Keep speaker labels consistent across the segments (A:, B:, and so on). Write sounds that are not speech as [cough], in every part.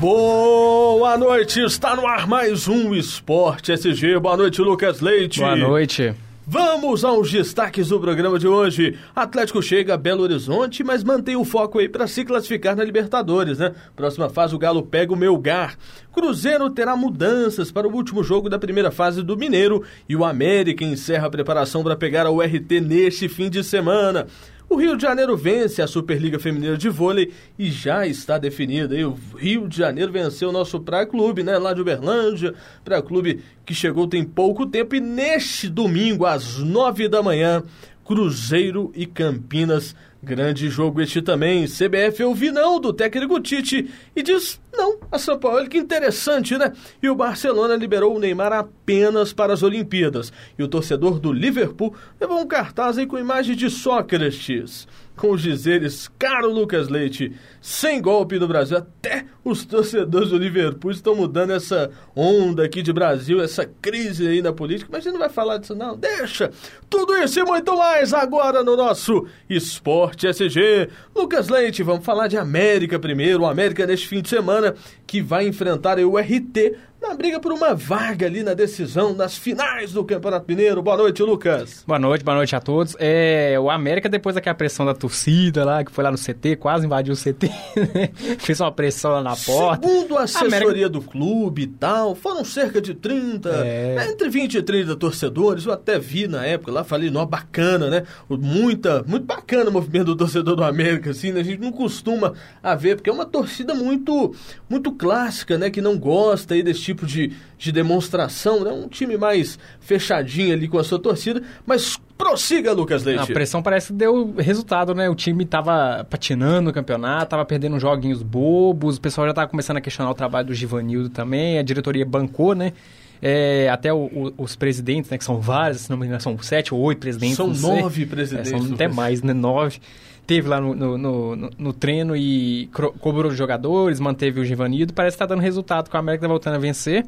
A: Boa noite, está no ar mais um Esporte SG. Boa noite, Lucas Leite.
B: Boa noite.
A: Vamos aos destaques do programa de hoje. Atlético chega a Belo Horizonte, mas mantém o foco aí para se classificar na Libertadores, né? Próxima fase o Galo pega o Melgar. Cruzeiro terá mudanças para o último jogo da primeira fase do Mineiro e o América encerra a preparação para pegar a URT neste fim de semana. O Rio de Janeiro vence a Superliga Feminina de Vôlei e já está definida. E o Rio de Janeiro venceu o nosso Praia Clube, né? Lá de Uberlândia. Praia Clube que chegou tem pouco tempo. E neste domingo, às nove da manhã, Cruzeiro e Campinas Grande jogo este também. CBF ouvi não do técnico Tite e diz não a São Paulo. Que interessante, né? E o Barcelona liberou o Neymar apenas para as Olimpíadas. E o torcedor do Liverpool levou um cartaz aí com imagem de Sócrates com os dizeres caro Lucas Leite, sem golpe no Brasil. Até os torcedores do Liverpool estão mudando essa onda aqui de Brasil, essa crise aí na política, mas a gente não vai falar disso não, deixa. Tudo isso e muito mais agora no nosso Esporte SG. Lucas Leite, vamos falar de América primeiro, o América neste fim de semana que vai enfrentar o RT na briga por uma vaga ali na decisão, nas finais do Campeonato Mineiro. Boa noite, Lucas.
B: Boa noite, boa noite a todos. É, o América, depois daquela pressão da torcida lá, que foi lá no CT, quase invadiu o CT, [laughs] né? fez uma pressão lá na porta.
A: Segundo a assessoria América... do clube e tal, foram cerca de 30, é... Né, entre 20 e 30 torcedores. Eu até vi na época lá, falei, não, bacana, né? Muita, muito bacana o movimento do torcedor do América, assim, né? A gente não costuma a ver, porque é uma torcida muito, muito clássica, né? Que não gosta aí desse tipo de, de demonstração, né? Um time mais fechadinho ali com a sua torcida, mas prossiga, Lucas Leite.
B: A pressão parece que deu resultado, né? O time tava patinando no campeonato, tava perdendo joguinhos bobos, o pessoal já tava começando a questionar o trabalho do Givanildo também, a diretoria bancou, né? É, até o, o, os presidentes, né, que são vários, se não me engano, são sete ou oito presidentes.
A: São nove presidentes. É,
B: são até mais, né? Nove teve lá no, no, no, no treino e cobrou os jogadores, manteve o Givanildo. Parece que tá dando resultado com a América tá voltando a vencer.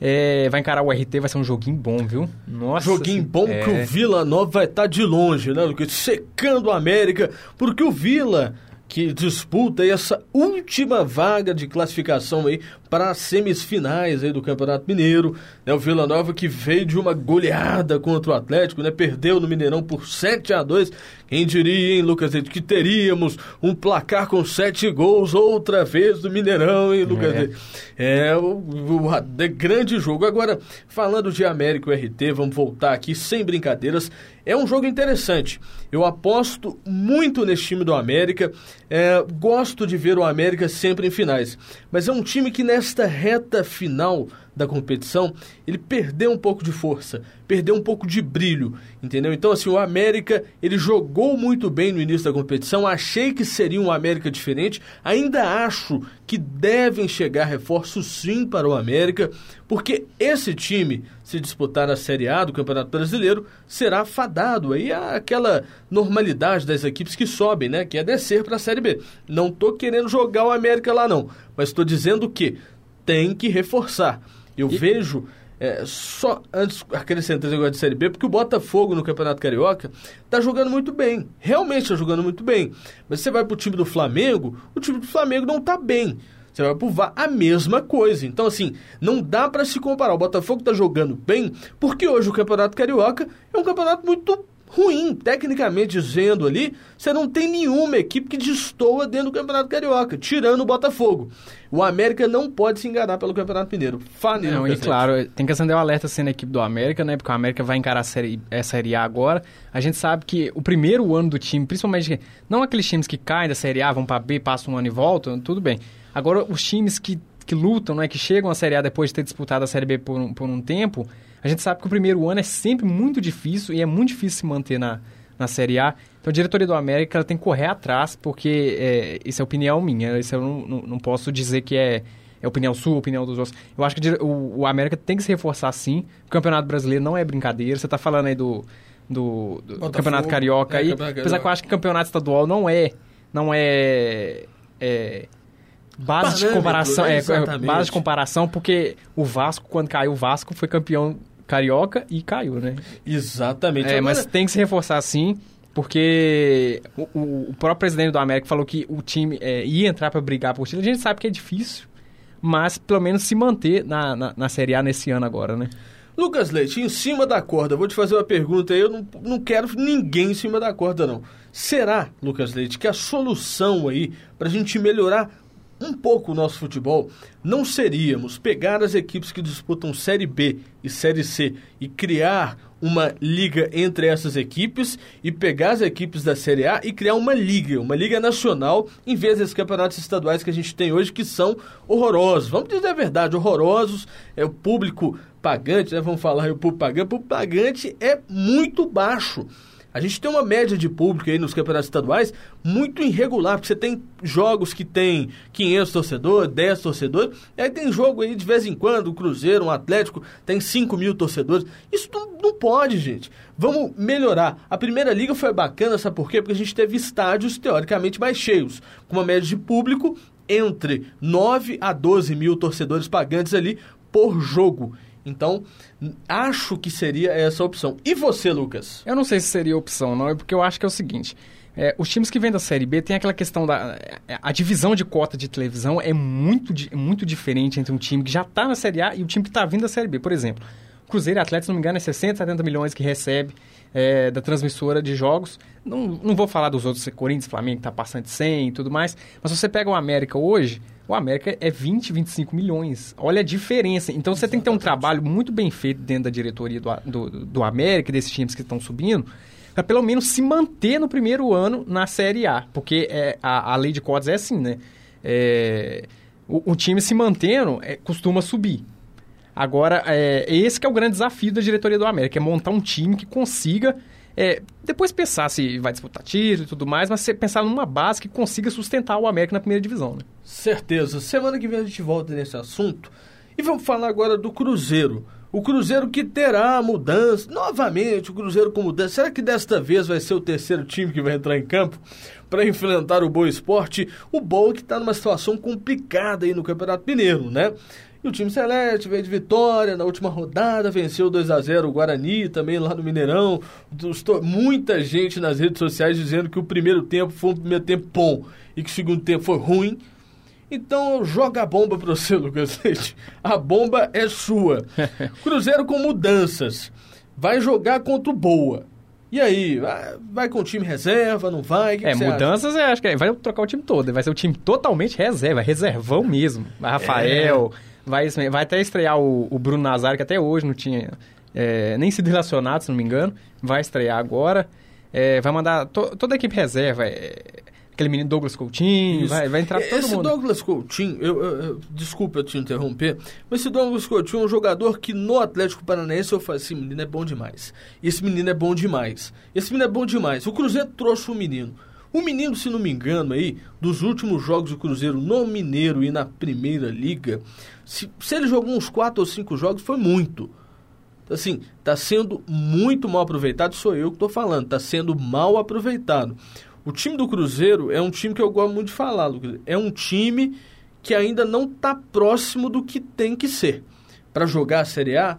B: É, vai encarar o RT, vai ser um joguinho bom, viu?
A: Nossa. Joguinho bom é... que o Vila Nova vai estar tá de longe, né, Lucas? Secando a América, porque o Vila que disputa essa última vaga de classificação aí para as semifinais aí do Campeonato Mineiro. Né? O Vila Nova que veio de uma goleada contra o Atlético, né? perdeu no Mineirão por 7 a 2 Quem diria, hein, Lucas, que teríamos um placar com sete gols outra vez do Mineirão, hein, Lucas? É, é o, o, o grande jogo. Agora, falando de América e RT, vamos voltar aqui sem brincadeiras. É um jogo interessante. Eu aposto muito nesse time do América. É, gosto de ver o América sempre em finais. Mas é um time que nesta reta final da competição, ele perdeu um pouco de força, perdeu um pouco de brilho, entendeu? Então, assim, o América, ele jogou muito bem no início da competição, achei que seria um América diferente, ainda acho que devem chegar reforços sim para o América, porque esse time, se disputar a Série A do Campeonato Brasileiro, será fadado aí àquela normalidade das equipes que sobem, né? Que é descer para a Série B. Não estou querendo jogar o América lá não, mas estou dizendo que tem que reforçar. Eu e... vejo, é, só antes acrescentando negócio de Série B, porque o Botafogo no Campeonato Carioca tá jogando muito bem. Realmente está jogando muito bem. Mas você vai pro time do Flamengo, o time do Flamengo não tá bem. Você vai pro VAR, a mesma coisa. Então, assim, não dá para se comparar. O Botafogo tá jogando bem, porque hoje o Campeonato Carioca é um campeonato muito ruim, tecnicamente dizendo ali, você não tem nenhuma equipe que destoa dentro do Campeonato Carioca, tirando o Botafogo. O América não pode se enganar pelo Campeonato Mineiro.
B: Fale, não, e claro, tem que acender o um alerta assim na equipe do América, né? Porque o América vai encarar a série, a série A agora. A gente sabe que o primeiro ano do time, principalmente, não aqueles times que caem da Série A, vão para B, passam um ano e voltam, tudo bem. Agora, os times que, que lutam, né, que chegam à Série A depois de ter disputado a Série B por um, por um tempo, a gente sabe que o primeiro ano é sempre muito difícil e é muito difícil se manter na, na Série A. Então a diretoria do América tem que correr atrás, porque é, isso é opinião minha. Isso eu não, não, não, posso dizer que é, é opinião sua, opinião dos outros. Eu acho que o, o América tem que se reforçar sim. O Campeonato Brasileiro não é brincadeira. Você está falando aí do, do, do Campeonato Carioca é, aí. Campeonato apesar que eu acho que o Campeonato Estadual não é. Não é, é base de comparação, né? é, base de comparação, porque o Vasco, quando caiu o Vasco, foi campeão carioca e caiu, né?
A: Exatamente.
B: É, Agora... mas tem que se reforçar sim, porque o, o, próprio presidente do América falou que o time é, ia entrar para brigar por título. A gente sabe que é difícil, mas pelo menos se manter na, na, na Série A nesse ano agora, né?
A: Lucas Leite, em cima da corda, vou te fazer uma pergunta aí, eu não, não quero ninguém em cima da corda, não. Será, Lucas Leite, que a solução aí para a gente melhorar um pouco o nosso futebol não seríamos pegar as equipes que disputam Série B e Série C e criar uma liga entre essas equipes e pegar as equipes da Série A e criar uma liga, uma liga nacional, em vez desses campeonatos estaduais que a gente tem hoje, que são horrorosos. Vamos dizer a verdade, horrorosos. É o público pagante, né? Vamos falar aí o público pagante. O público pagante é muito baixo. A gente tem uma média de público aí nos campeonatos estaduais muito irregular, porque você tem jogos que tem 500 torcedores, 10 torcedores, e aí tem jogo aí de vez em quando, o Cruzeiro, um Atlético, tem 5 mil torcedores. Isso não, não pode, gente. Vamos melhorar. A primeira liga foi bacana, sabe por quê? Porque a gente teve estádios teoricamente mais cheios, com uma média de público entre 9 a 12 mil torcedores pagantes ali por jogo. Então, acho que seria essa opção. E você, Lucas?
B: Eu não sei se seria opção, não, é porque eu acho que é o seguinte. É, os times que vêm da Série B tem aquela questão da. A divisão de cota de televisão é muito, muito diferente entre um time que já está na Série A e o time que está vindo da Série B. Por exemplo, Cruzeiro e Atlético, se não me engano, é 60, 70 milhões que recebe é, da transmissora de jogos. Não, não vou falar dos outros, Corinthians, Flamengo, que está passando de 100 e tudo mais. Mas se você pega o América hoje, o América é 20, 25 milhões. Olha a diferença. Então você tem que ter um trabalho muito bem feito dentro da diretoria do, do, do América, desses times que estão subindo, para pelo menos se manter no primeiro ano na Série A. Porque é, a, a lei de cotas é assim, né? É, o, o, time se mantendo é, costuma subir. Agora, é, esse que é o grande desafio da diretoria do América, é montar um time que consiga é, depois pensar se vai disputar título e tudo mais, mas pensar numa base que consiga sustentar o América na primeira divisão. Né?
A: Certeza. Semana que vem a gente volta nesse assunto. E vamos falar agora do Cruzeiro. O Cruzeiro que terá mudança, novamente o Cruzeiro com mudança. Será que desta vez vai ser o terceiro time que vai entrar em campo para enfrentar o Boa Esporte? O Boa que está numa situação complicada aí no Campeonato Mineiro, né? E o time Celeste veio de vitória na última rodada, venceu 2 a 0 o Guarani, também lá no Mineirão. Muita gente nas redes sociais dizendo que o primeiro tempo foi um primeiro tempo bom e que o segundo tempo foi ruim. Então joga a bomba para [laughs] você, Lucas Leite. A bomba é sua. [laughs] Cruzeiro com mudanças. Vai jogar contra o Boa. E aí, vai com o time reserva, não vai?
B: Que é, que mudanças, acha? eu acho que é, vai trocar o time todo. Vai ser o time totalmente reserva, reservão mesmo. Rafael, é. Vai, vai até estrear o, o Bruno Nazário, que até hoje não tinha é, nem sido relacionado, se não me engano. Vai estrear agora. É, vai mandar to, toda a equipe reserva. É, aquele menino Douglas Coutinho, vai, vai entrar todo
A: esse
B: mundo.
A: Esse Douglas Coutinho, eu, eu, eu, desculpa eu te interromper, mas esse Douglas Coutinho é um jogador que no Atlético Paranaense eu falo assim, menino é bom demais. Esse menino é bom demais. Esse menino é bom demais. O Cruzeiro trouxe o menino. O menino, se não me engano, aí, dos últimos jogos do Cruzeiro no Mineiro e na Primeira Liga, se, se ele jogou uns quatro ou cinco jogos, foi muito. Assim, está sendo muito mal aproveitado, sou eu que estou falando, está sendo mal aproveitado. O time do Cruzeiro é um time que eu gosto muito de falar, Lucas. É um time que ainda não está próximo do que tem que ser. Para jogar a Série A,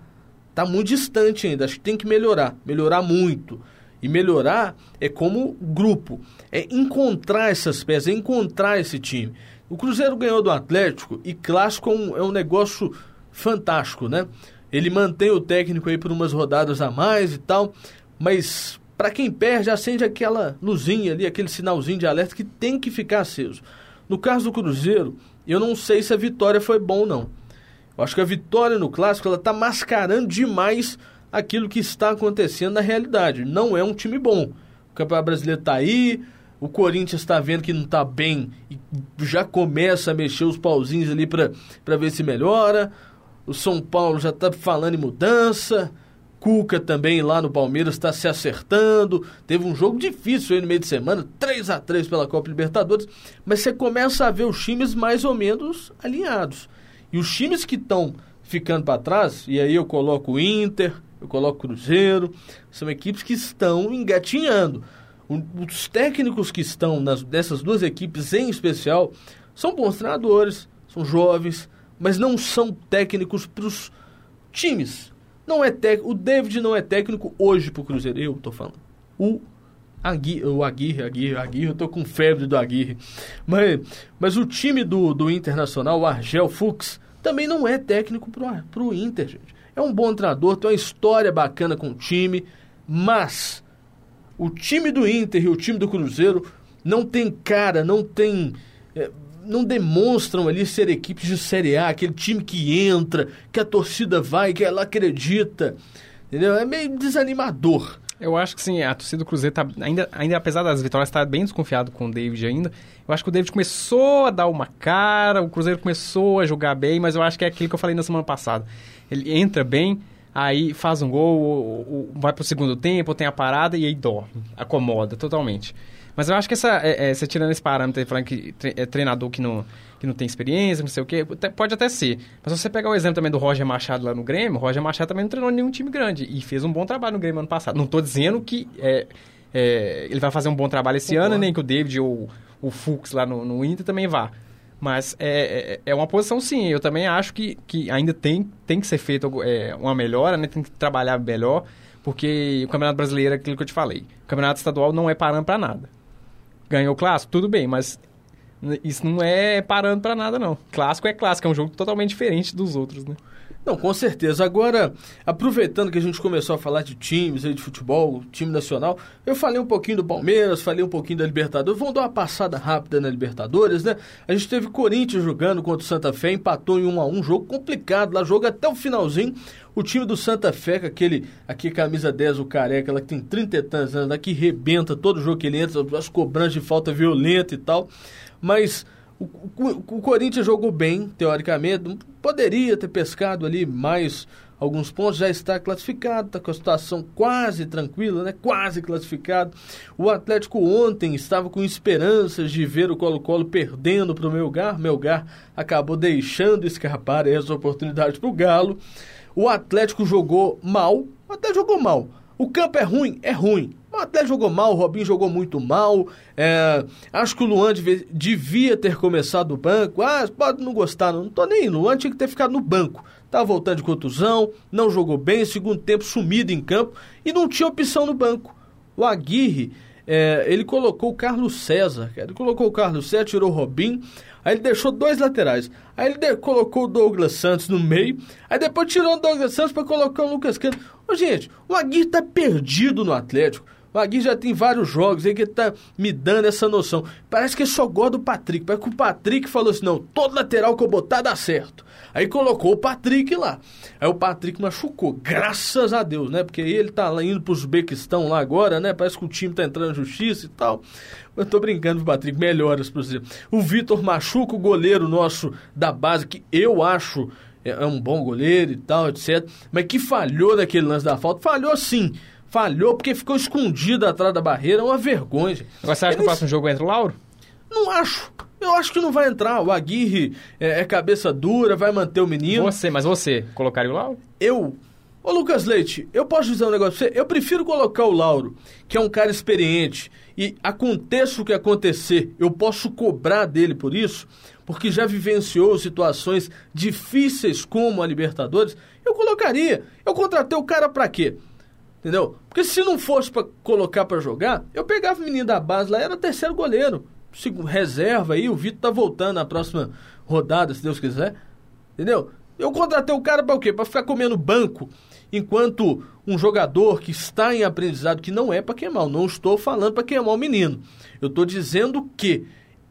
A: está muito distante ainda. Acho que tem que melhorar, melhorar muito. E melhorar é como grupo, é encontrar essas peças, é encontrar esse time. O Cruzeiro ganhou do Atlético e clássico é um, é um negócio fantástico, né? Ele mantém o técnico aí por umas rodadas a mais e tal, mas para quem perde, acende aquela luzinha ali, aquele sinalzinho de alerta que tem que ficar aceso. No caso do Cruzeiro, eu não sei se a vitória foi bom não. Eu acho que a vitória no clássico ela tá mascarando demais aquilo que está acontecendo na realidade. Não é um time bom. O Campeonato Brasileiro está aí, o Corinthians está vendo que não está bem e já começa a mexer os pauzinhos ali para ver se melhora. O São Paulo já está falando em mudança. Cuca também lá no Palmeiras está se acertando. Teve um jogo difícil aí no meio de semana, 3 a 3 pela Copa Libertadores. Mas você começa a ver os times mais ou menos alinhados. E os times que estão ficando para trás, e aí eu coloco o Inter, eu coloco o Cruzeiro, são equipes que estão engatinhando. Os técnicos que estão nas, dessas duas equipes em especial são bons treinadores, são jovens, mas não são técnicos para os times. Não é técnico, o David não é técnico hoje para o Cruzeiro, eu estou falando. O Aguirre, o Aguirre, Aguirre, Aguirre, eu tô com febre do Aguirre. Mas, mas o time do, do Internacional, o Argel Fux, também não é técnico para o Inter, gente. É um bom treinador, tem uma história bacana com o time, mas o time do Inter e o time do Cruzeiro não tem cara, não tem. É, não demonstram ali ser equipes de Série A, aquele time que entra, que a torcida vai, que ela acredita. Entendeu? É meio desanimador.
B: Eu acho que sim, a torcida do Cruzeiro tá ainda, ainda apesar das vitórias, está bem desconfiado com o David ainda. Eu acho que o David começou a dar uma cara, o Cruzeiro começou a jogar bem, mas eu acho que é aquilo que eu falei na semana passada. Ele entra bem, aí faz um gol, ou, ou vai pro segundo tempo, tem a parada e aí dorme, acomoda totalmente. Mas eu acho que essa, é, é, você tirando esse parâmetro falando que é treinador que não, que não tem experiência, não sei o quê, pode até ser. Mas se você pegar o exemplo também do Roger Machado lá no Grêmio, o Roger Machado também não treinou nenhum time grande e fez um bom trabalho no Grêmio ano passado. Não estou dizendo que é, é, ele vai fazer um bom trabalho esse ano, nem que o David ou o Fux lá no, no Inter também vá. Mas é, é, é uma posição sim. Eu também acho que, que ainda tem, tem que ser feita é, uma melhora, né? tem que trabalhar melhor, porque o Campeonato Brasileiro é aquilo que eu te falei. O Campeonato Estadual não é parando para nada ganhou o clássico, tudo bem, mas isso não é parando para nada, não. Clássico é clássico, é um jogo totalmente diferente dos outros, né?
A: Não, com certeza. Agora, aproveitando que a gente começou a falar de times aí de futebol, time nacional, eu falei um pouquinho do Palmeiras, falei um pouquinho da Libertadores. Vamos dar uma passada rápida na Libertadores, né? A gente teve Corinthians jogando contra o Santa Fé, empatou em 1 a 1 jogo complicado lá, jogo até o finalzinho. O time do Santa Fé, com aquele aqui camisa 10, o careca, ela que tem 30 e tantos anos, que rebenta todo jogo que ele entra, as cobranças de falta violenta e tal. Mas o, o, o, Corinthians jogou bem, teoricamente, poderia ter pescado ali mais alguns pontos, já está classificado, está com a situação quase tranquila, né? quase classificado. O Atlético ontem estava com esperanças de ver o Colo-Colo perdendo para o Melgar, Melgar acabou deixando escapar essa oportunidade para o Galo. O Atlético jogou mal, até jogou mal. O campo é ruim? É ruim. O Atlético jogou mal, o Robinho jogou muito mal. É, acho que o Luan devia, ter começado no banco. Ah, pode não gostar, não, não tô nem. O Luan tinha que ter ficado no banco. Tava tá voltando de contusão, não jogou bem, segundo tempo sumido em campo e não tinha opção no banco. O Aguirre, é, ele colocou o Carlos César, ele colocou o Carlos César, tirou o Robinho, aí ele deixou dois laterais. Aí ele colocou o Douglas Santos no meio, aí depois tirou o Douglas Santos para colocar o Lucas Cano. Ô, gente, o Aguirre tá perdido no Atlético. O Agui já tem vários jogos aí que tá me dando essa noção. Parece que ele só gosta do Patrick. Parece que o Patrick falou assim: não, todo lateral que eu botar dá certo. Aí colocou o Patrick lá. Aí o Patrick machucou, graças a Deus, né? Porque ele tá lá indo pro Uzbequistão lá agora, né? Parece que o time tá entrando na justiça e tal. Eu tô brincando com Patrick, melhoras pra você. O Vitor machuca, o goleiro nosso da base, que eu acho é, é um bom goleiro e tal, etc. Mas que falhou naquele lance da falta. Falhou sim falhou porque ficou escondido atrás da barreira. É uma vergonha.
B: Agora, você acha Eles... que o próximo jogo entra o Lauro?
A: Não acho. Eu acho que não vai entrar. O Aguirre é, é, cabeça dura, vai manter o menino.
B: Você, mas você colocaria o Lauro?
A: Eu. Ô Lucas Leite, eu posso dizer um negócio pra você? Eu prefiro colocar o Lauro, que é um cara experiente, e aconteça o que acontecer, eu posso cobrar dele por isso, porque já vivenciou situações difíceis como a Libertadores, eu colocaria. Eu contratei o cara para quê? Entendeu? Porque se não fosse para colocar para jogar, eu pegava o menino da base lá, era terceiro goleiro. Reserva aí, o Vitor tá voltando na próxima rodada, se Deus quiser. Entendeu? Eu contratei o cara para o quê? Para ficar comendo banco, enquanto um jogador que está em aprendizado, que não é para queimar, eu não estou falando para queimar o menino. Eu estou dizendo que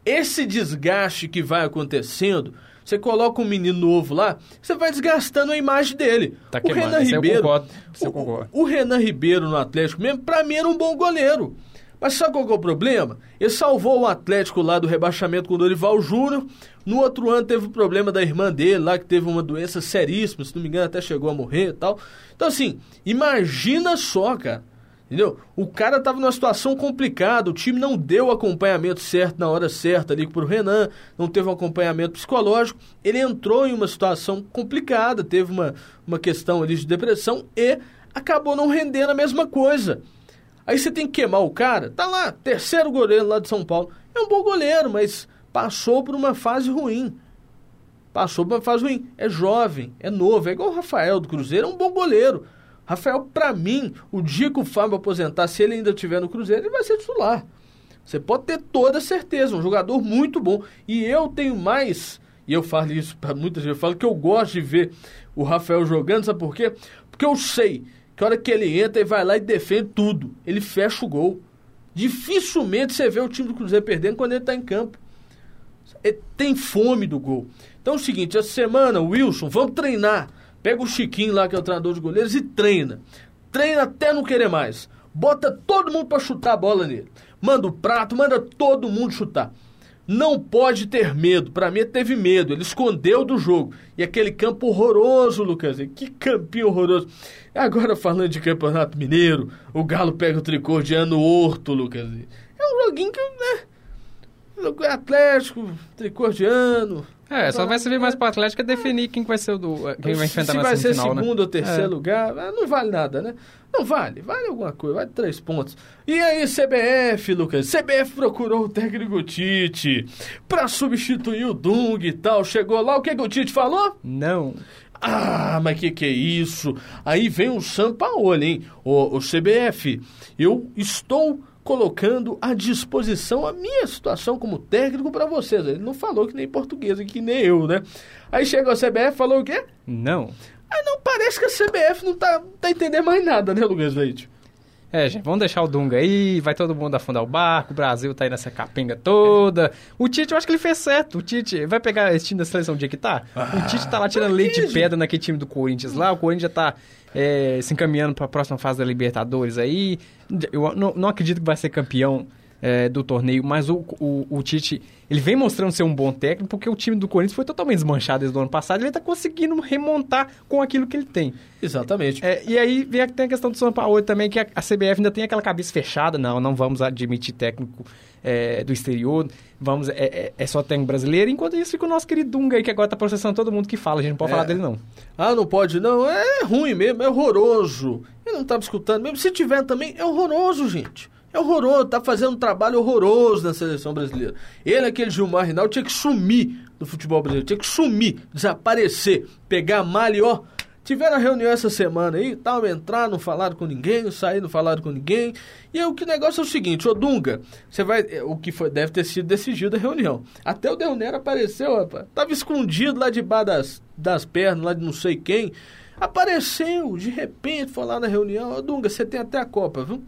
A: esse desgaste que vai acontecendo você coloca um menino novo lá, você vai desgastando a imagem dele.
B: Tá o Renan Ribeiro. Concordo,
A: o, o, Renan Ribeiro no Atlético mesmo, pra mim era um bom goleiro. Mas sabe qual é o problema? Ele salvou o Atlético lá do rebaixamento com o Dorival Júnior. No outro ano teve o problema da irmã dele lá, que teve uma doença seríssima, se não me engano, até chegou a morrer e tal. Então, assim, imagina só, cara. Entendeu? O cara estava numa situação complicada, o time não deu o acompanhamento certo na hora certa ali pro Renan, não teve um acompanhamento psicológico, ele entrou em uma situação complicada, teve uma, uma questão ali de depressão e acabou não rendendo a mesma coisa. Aí você tem que queimar o cara, tá lá, terceiro goleiro lá de São Paulo. É um bom goleiro, mas passou por uma fase ruim. Passou por uma fase ruim. É jovem, é novo, é igual o Rafael do Cruzeiro, é um bom goleiro Rafael, para mim, o dia que o Fábio aposentar, se ele ainda estiver no Cruzeiro, ele vai ser titular. Você pode ter toda certeza, um jogador muito bom. E eu tenho mais e eu falo isso para muita gente, eu falo que eu gosto de ver o Rafael jogando, sabe por quê? Porque eu sei que a hora que ele entra, ele vai lá e defende tudo. Ele fecha o gol. Dificilmente você vê o time do Cruzeiro perdendo quando ele está em campo. Ele tem fome do gol. Então é o seguinte, essa semana, Wilson, vamos treinar. Pega o Chiquinho lá, que é o treinador de goleiros, e treina. Treina até não querer mais. Bota todo mundo para chutar a bola nele. Manda o prato, manda todo mundo chutar. Não pode ter medo. Para mim, teve medo. Ele escondeu do jogo. E aquele campo horroroso, Lucas. Que campinho horroroso. Agora, falando de Campeonato Mineiro, o Galo pega o tricô de ano horto, Lucas. É um joguinho que. Né? Atlético, tricô de ano.
B: É, só vai servir mais para o Atlético é definir quem vai ser o do, quem vai enfrentar
A: se
B: na
A: vai ser
B: né?
A: segundo ou terceiro é. lugar, não vale nada, né? Não vale, vale alguma coisa, vale três pontos. E aí, CBF, Lucas? CBF procurou o técnico Tite para substituir o Dung e tal. Chegou lá, o que, que o Tite falou?
B: Não.
A: Ah, mas que que é isso? Aí vem o Sampaoli, hein? O, o CBF, eu estou colocando à disposição a minha situação como técnico para vocês. Ele não falou que nem português, que nem eu, né? Aí chegou a CBF falou o quê?
B: Não.
A: Ah, não, parece que a CBF não tá, tá entendendo mais nada, né, Lucas Leite?
B: É, gente, vamos deixar o Dunga aí, vai todo mundo afundar o barco, o Brasil tá aí nessa capenga toda. O Tite, eu acho que ele fez certo. O Tite vai pegar esse time da seleção dia que tá? Ah, o Tite tá lá tirando leite de pedra naquele time do Corinthians lá, o Corinthians já tá é, se encaminhando para a próxima fase da Libertadores aí. Eu não, não acredito que vai ser campeão é, do torneio, mas o, o, o, Tite, ele vem mostrando ser um bom técnico, porque o time do Corinthians foi totalmente desmanchado desde o ano passado, e ele está conseguindo remontar com aquilo que ele tem.
A: Exatamente.
B: É, e aí vem a, tem a questão do São Paulo também, que a, a, CBF ainda tem aquela cabeça fechada, não, não vamos admitir técnico é, do exterior, vamos, é, é, é, só técnico brasileiro, enquanto isso fica o nosso querido Dunga aí, que agora está processando todo mundo que fala, a gente não pode falar é. dele não.
A: Ah, não pode não, é ruim mesmo, é horroroso. Ele não estava escutando mesmo, se tiver também, é horroroso, gente. É horroroso, tá fazendo um trabalho horroroso na seleção brasileira. Ele, aquele Gilmar Rinaldo, tinha que sumir do futebol brasileiro, tinha que sumir, desaparecer, pegar malha e ó. Tiveram a reunião essa semana aí, tal, entrar, não falaram com ninguém, sair, não falaram com ninguém. E aí, o que negócio é o seguinte, ô Dunga, você vai. É, o que foi, deve ter sido decidido a reunião. Até o Del Nero apareceu, rapaz. Tava escondido lá debaixo das, das pernas, lá de não sei quem. Apareceu, de repente, foi lá na reunião. Ô Dunga, você tem até a Copa, viu?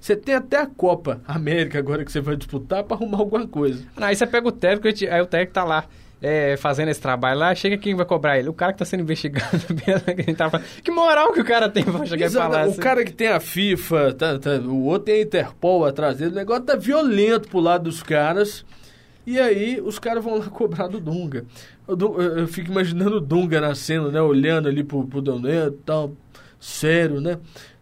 A: Você tem até a Copa América agora que você vai disputar para arrumar alguma coisa.
B: aí você pega o técnico, aí o técnico tá lá. É, fazendo esse trabalho lá, chega quem vai cobrar ele? O cara que tá sendo investigado. [laughs] que moral que o cara tem pra chegar Exato, e falar
A: O assim. cara que tem a FIFA, tá, tá, o outro tem a Interpol atrás dele, o negócio tá violento pro lado dos caras. E aí os caras vão lá [laughs] cobrar do Dunga. Eu, eu, eu fico imaginando o Dunga na cena, né? Olhando ali pro, pro Doneto e tal. Sério, né?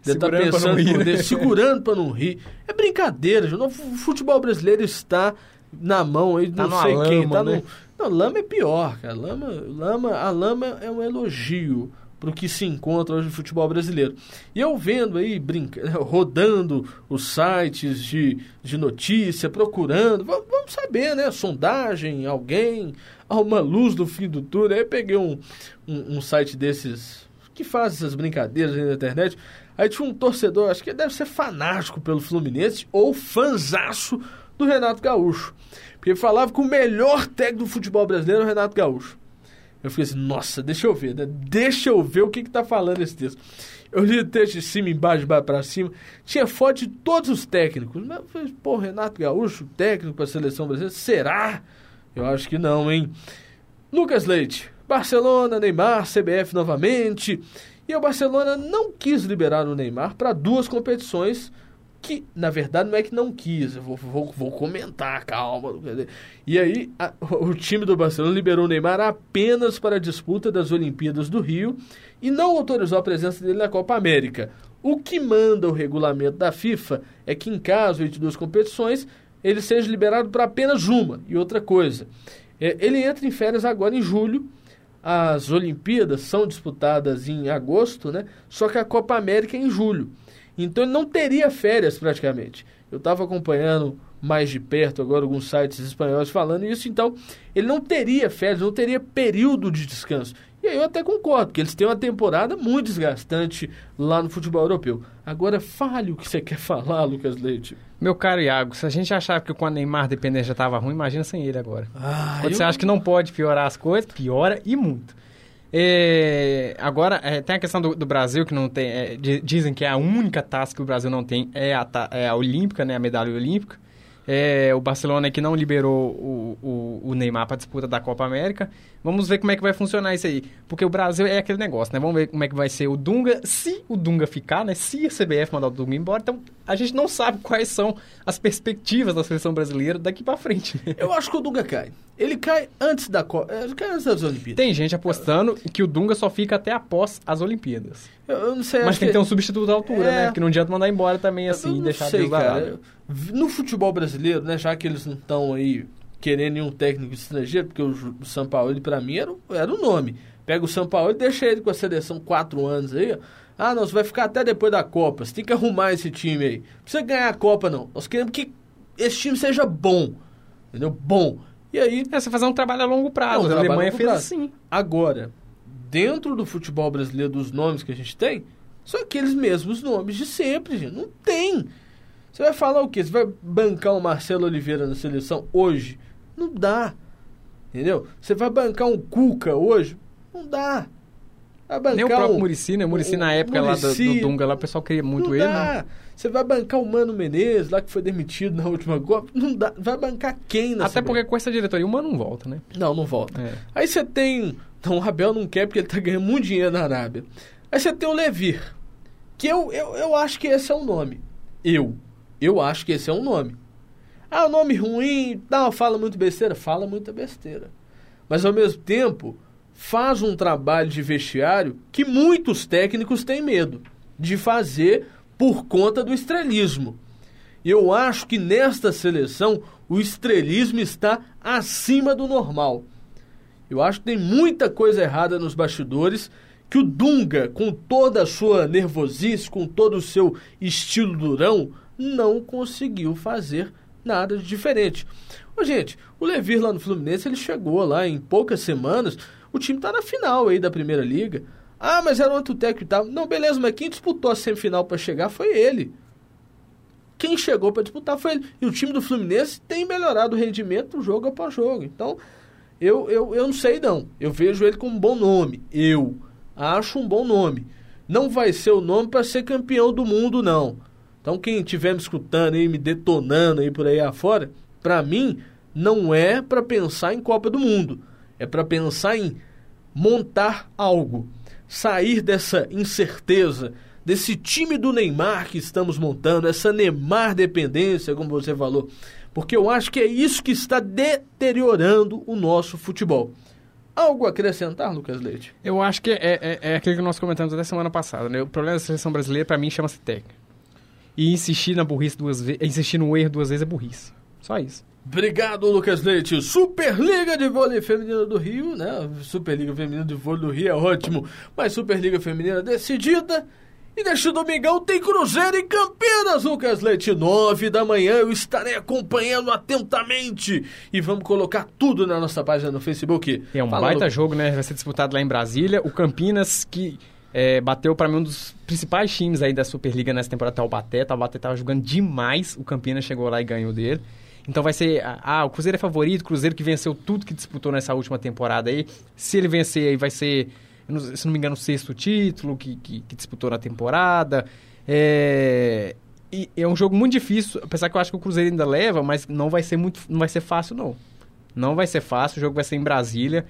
A: Ele tá pensando rir, né? segurando para não rir. É brincadeira, o futebol brasileiro está na mão aí, tá não sei lama, quem. Tá né? no... Não, lama é pior, cara. Lama, lama, a lama é um elogio para o que se encontra hoje no futebol brasileiro. E eu vendo aí, brinca, [laughs] rodando os sites de, de notícia, procurando, vamos, saber, né? Sondagem, alguém, há uma luz do fim do túnel. Aí eu peguei um, um, um site desses que faz essas brincadeiras na internet. Aí tinha um torcedor, acho que deve ser fanático pelo Fluminense ou fanzaço do Renato Gaúcho. Porque falava que o melhor técnico do futebol brasileiro é o Renato Gaúcho. Eu fiquei assim, nossa, deixa eu ver, né? Deixa eu ver o que que tá falando esse texto. Eu li o texto de cima, embaixo, de baixo pra cima. Tinha foto de todos os técnicos. Mas eu falei, pô, Renato Gaúcho, técnico para a seleção brasileira? Será? Eu acho que não, hein? Lucas Leite, Barcelona, Neymar, CBF novamente. E o Barcelona não quis liberar o Neymar para duas competições que, na verdade, não é que não quis. Eu vou, vou, vou comentar, calma. E aí, a, o time do Barcelona liberou o Neymar apenas para a disputa das Olimpíadas do Rio e não autorizou a presença dele na Copa América. O que manda o regulamento da FIFA é que, em caso de duas competições, ele seja liberado para apenas uma. E outra coisa, é, ele entra em férias agora em julho as Olimpíadas são disputadas em agosto, né? Só que a Copa América é em julho. Então ele não teria férias praticamente. Eu estava acompanhando mais de perto agora alguns sites espanhóis falando isso, então ele não teria férias, não teria período de descanso. E aí eu até concordo, porque eles têm uma temporada muito desgastante lá no futebol europeu. Agora, fale o que você [laughs] quer falar, Lucas Leite.
B: Meu caro Iago, se a gente achava que com a Neymar dependência já estava ruim, imagina sem ele agora.
A: Ah,
B: Quando
A: eu-
B: você acha que não pode piorar as coisas, piora e muito. É, agora, é, tem a questão do, do Brasil, que não tem. é, di- dizem que é a única taça que o Brasil não tem é a, é a olímpica, né? A medalha olímpica. É, o Barcelona que não liberou o, o, o Neymar para disputa da Copa América. Vamos ver como é que vai funcionar isso aí. Porque o Brasil é aquele negócio, né? Vamos ver como é que vai ser o Dunga, se o Dunga ficar, né? Se a CBF mandar o Dunga embora. Então, a gente não sabe quais são as perspectivas da seleção brasileira daqui para frente. né?
A: Eu acho que o Dunga cai. Ele cai antes da Copa. Ele cai antes das Olimpíadas.
B: Tem gente apostando que o Dunga só fica até após as Olimpíadas.
A: Eu, eu não sei.
B: Mas tem que ter um substituto da altura,
A: É.
B: né? Porque não adianta mandar embora também
A: Eu
B: assim,
A: não
B: deixar
A: sei, cara. No futebol brasileiro, né, já que eles não estão aí querendo nenhum técnico estrangeiro, porque o São Paulo, pra mim, era, o- era o nome. Pega o São Paulo e deixa ele com a seleção quatro anos aí, ó. Ah, não, você vai ficar até depois da Copa. Você tem que arrumar esse time aí. Não precisa ganhar a Copa, não. Nós queremos que esse time seja bom. Entendeu? Bom. E aí,
B: É, você fazer um trabalho a longo prazo.
A: Não,
B: a Alemanha fez
A: prazo.
B: assim.
A: Agora, dentro do futebol brasileiro, dos nomes que a gente tem, são aqueles mesmos nomes de sempre, gente. Não tem. Você vai falar o quê? Você vai bancar o Marcelo Oliveira na seleção hoje? Não dá. Entendeu? Você vai bancar um Cuca hoje? Não dá. Vai bancar
B: Nem o próprio
A: um,
B: Murici, né? O Murici
A: o-
B: na
A: o
B: época lá do,
A: Muricy.
B: do Dunga, lá o pessoal queria muito
A: não
B: ele,
A: dá.
B: né?
A: Você vai bancar o Mano Menezes, lá que foi demitido na última Copa? Não dá. Vai bancar quem na
B: Até porque com essa diretoria o Mano não volta, né?
A: Não, não volta.
B: É.
A: Aí você tem. Não, o Abel não quer porque ele tá ganhando muito dinheiro na Arábia. Aí você tem o Levir. Que eu, eu, eu acho que esse é o nome. Eu. Eu acho que esse é um nome. Ah, o nome ruim, não, fala muito besteira. Fala muita besteira. Mas ao mesmo tempo, faz um trabalho de vestiário que muitos técnicos têm medo de fazer por conta do estrelismo. Eu acho que nesta seleção o estrelismo está acima do normal. Eu acho que tem muita coisa errada nos bastidores que o Dunga, com toda a sua nervosice, com todo o seu estilo durão, não conseguiu fazer nada de diferente. Ô, gente, o Levir lá no Fluminense, ele chegou lá em poucas semanas, o time tá na final aí da Primeira Liga. Ah, mas era outro técnico e tal. Não, beleza, mas quem disputou a semifinal para chegar foi ele. Quem chegou para disputar foi ele. E o time do Fluminense tem melhorado o rendimento jogo após jogo. Então, eu, eu, eu não sei não. Eu vejo ele como um bom nome. Eu acho um bom nome. Não vai ser o nome para ser campeão do mundo, não. Então, quem estiver me escutando aí, me detonando aí por aí afora, para mim, não é para pensar em Copa do Mundo. É para pensar em montar algo. Sair dessa incerteza, desse time do Neymar que estamos montando, essa Neymar dependência, como você falou. Porque eu acho que é isso que está deteriorando o nosso futebol. Algo a acrescentar, Lucas Leite?
B: Eu acho que é, é, é aquilo que nós comentamos até semana passada, né? O problema da seleção brasileira, pra mim, chama-se técnica. E insistir na burrice duas vezes, insistir no erro duas vezes é burrice. Só isso.
A: Obrigado, Lucas Leite. Superliga de Vôlei Feminina do Rio, né? Superliga Feminina de Vôlei do Rio é ótimo, mas Superliga Feminina decidida. E neste domingão tem Cruzeiro em Campinas, Lucas Leite. Nove da manhã eu estarei acompanhando atentamente. E vamos colocar tudo na nossa página no Facebook.
B: É um
A: Fala,
B: baita
A: Lu-
B: jogo, né? Vai ser disputado lá em Brasília. O Campinas, que é, bateu pra mim um dos principais times aí da Superliga nessa temporada, Taubaté. Taubaté tava jogando demais. O Campinas chegou lá e ganhou dele. Então vai ser. Ah, o Cruzeiro é favorito, o Cruzeiro que venceu tudo que disputou nessa última temporada aí. Se ele vencer aí, vai ser, se não me engano, o sexto título que, que, que disputou na temporada. É. E é um jogo muito difícil, apesar que eu acho que o Cruzeiro ainda leva, mas não vai ser muito, não vai ser fácil não. Não vai ser fácil, o jogo vai ser em Brasília.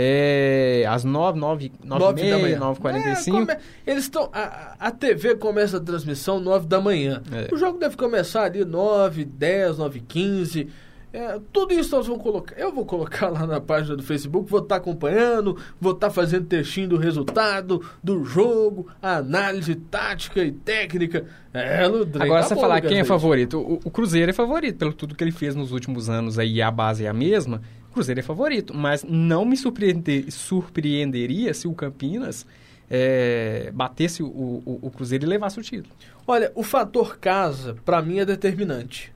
B: É, às 9, 9, 9,
A: Nove da manhã.
B: 9 45
A: É, come- Eles estão. A, a TV começa a transmissão 9 da manhã.
B: É.
A: O jogo deve começar ali 9, 10, 9, 15. É, tudo isso nós vamos colocar. Eu vou colocar lá na página do Facebook, vou estar acompanhando, vou estar fazendo textinho do resultado, do jogo, análise tática e técnica. É, Ludrem,
B: Agora,
A: tá
B: você
A: bom,
B: falar quem é favorito, o, o Cruzeiro é favorito, pelo tudo que ele fez nos últimos anos aí, a base é a mesma. Cruzeiro é favorito, mas não me surpreender, surpreenderia se o Campinas é, batesse o, o, o Cruzeiro e levasse o título.
A: Olha, o fator casa, pra mim, é determinante.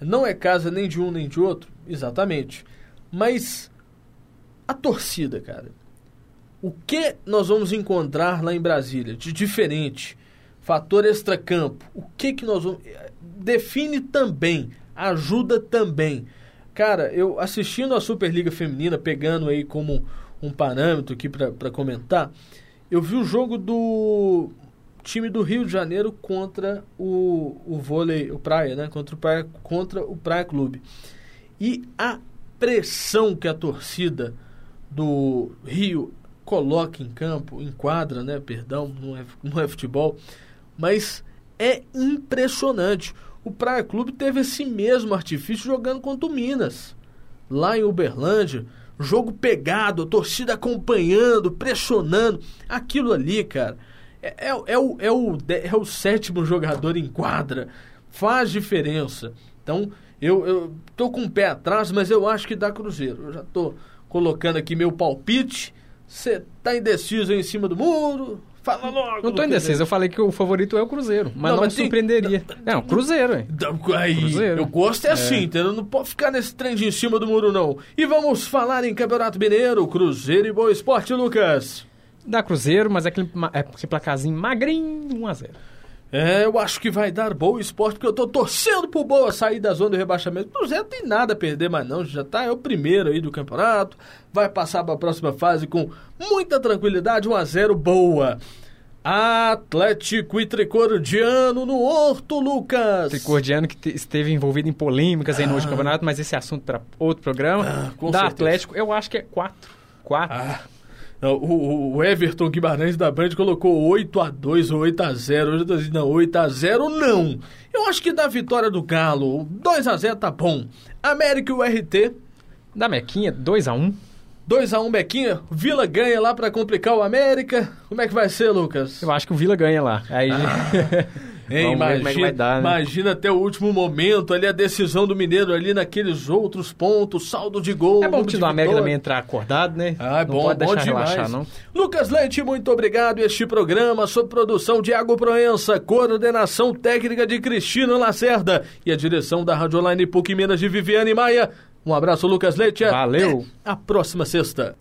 A: Não é casa nem de um nem de outro, exatamente. Mas a torcida, cara. O que nós vamos encontrar lá em Brasília de diferente? Fator extracampo. O que que nós vamos. Define também, ajuda também. Cara, eu assistindo a Superliga Feminina, pegando aí como um parâmetro aqui para comentar, eu vi o jogo do time do Rio de Janeiro contra o, o vôlei, o Praia, né? Contra o Praia, contra o Praia Clube. E a pressão que a torcida do Rio coloca em campo, em quadra, né? Perdão, não é, não é futebol, mas é impressionante. O Praia Clube teve esse mesmo artifício jogando contra o Minas, lá em Uberlândia. Jogo pegado, a torcida acompanhando, pressionando. Aquilo ali, cara, é, é, é, o, é, o, é o sétimo jogador em quadra. Faz diferença. Então, eu, eu tô com o pé atrás, mas eu acho que dá Cruzeiro. Eu já tô colocando aqui meu palpite. Você tá indeciso aí em cima do muro? Fala logo.
B: Não tô indeciso, eu falei que o favorito é o Cruzeiro, mas não, não mas me surpreenderia. [laughs] Não, Cruzeiro, hein?
A: Aí, Cruzeiro. Eu gosto é, é. assim, entendeu? Não pode ficar nesse trem de em cima do muro, não. E vamos falar em Campeonato Mineiro, Cruzeiro e Boa Esporte, Lucas.
B: Dá Cruzeiro, mas é aquele, é aquele placazinho magrinho, 1x0.
A: É, eu acho que vai dar Boa Esporte, porque eu tô torcendo pro Boa sair da zona do rebaixamento. O Cruzeiro tem nada a perder mais não, já tá, é o primeiro aí do campeonato, vai passar para a próxima fase com muita tranquilidade, 1 a 0 Boa. Atlético e Tricordiano no Horto, Lucas.
B: Tricordiano que esteve envolvido em polêmicas aí no último ah. campeonato, mas esse assunto para outro programa. Ah, da certeza. Atlético, eu acho que é 4. 4. Ah.
A: O, o, Everton Guimarães da Band colocou 8 a 2 ou 8 a 0 Hoje eu tô dizendo, não, 8 a 0 não. Eu acho que da vitória do Galo, 2 a 0 tá bom. América e o RT.
B: Da Mequinha, 2 a 1
A: 2 a 1 Bequinha, Vila ganha lá para complicar o América. Como é que vai ser, Lucas?
B: Eu acho que o Vila ganha lá. Aí
A: ah. [laughs] Hein, imagina, é dar, né? imagina até o último momento ali a decisão do Mineiro ali naqueles outros pontos, saldo de gol.
B: É bom que o América também entrar acordado, né?
A: Ah, é bom, pode bom demais. Relaxar, não. Lucas Leite, muito obrigado. Este programa sob produção de Iago Proença, coordenação técnica de Cristina Lacerda e a direção da Rádio Online PUC Minas de Viviane Maia. Um abraço, Lucas Leite.
B: Valeu.
A: Até a próxima sexta.